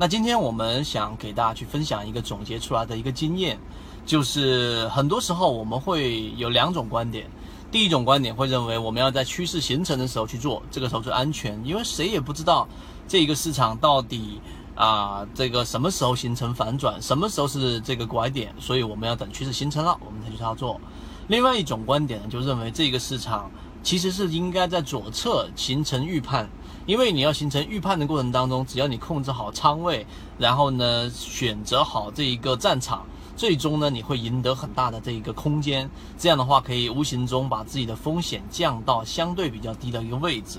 那今天我们想给大家去分享一个总结出来的一个经验，就是很多时候我们会有两种观点。第一种观点会认为我们要在趋势形成的时候去做，这个时候最安全，因为谁也不知道这个市场到底啊这个什么时候形成反转，什么时候是这个拐点，所以我们要等趋势形成了，我们才去操作。另外一种观点呢，就认为这个市场其实是应该在左侧形成预判，因为你要形成预判的过程当中，只要你控制好仓位，然后呢选择好这一个战场。最终呢，你会赢得很大的这一个空间，这样的话可以无形中把自己的风险降到相对比较低的一个位置。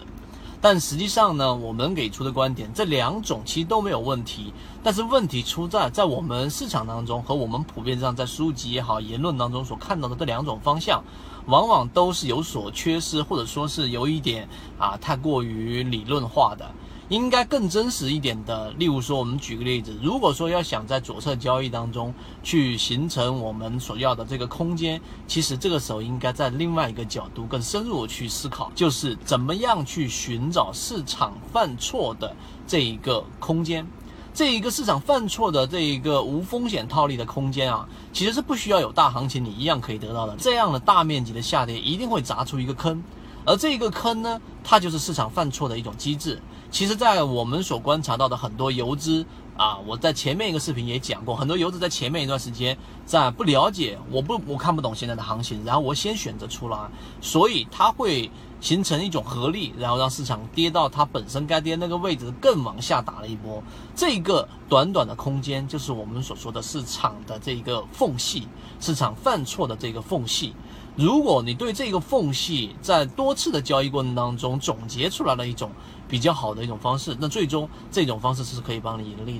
但实际上呢，我们给出的观点，这两种其实都没有问题，但是问题出在在我们市场当中和我们普遍上在书籍也好、言论当中所看到的这两种方向，往往都是有所缺失，或者说是有一点啊太过于理论化的。应该更真实一点的，例如说，我们举个例子，如果说要想在左侧交易当中去形成我们所要的这个空间，其实这个时候应该在另外一个角度更深入去思考，就是怎么样去寻找市场犯错的这一个空间，这一个市场犯错的这一个无风险套利的空间啊，其实是不需要有大行情你一样可以得到的，这样的大面积的下跌一定会砸出一个坑。而这个坑呢，它就是市场犯错的一种机制。其实，在我们所观察到的很多游资啊，我在前面一个视频也讲过，很多游资在前面一段时间在不了解，我不我看不懂现在的行情，然后我先选择出来，所以它会形成一种合力，然后让市场跌到它本身该跌那个位置，更往下打了一波。这个短短的空间，就是我们所说的市场的这个缝隙，市场犯错的这个缝隙。如果你对这个缝隙在多次的交易过程当中总结出来了一种比较好的一种方式，那最终这种方式是可以帮你盈利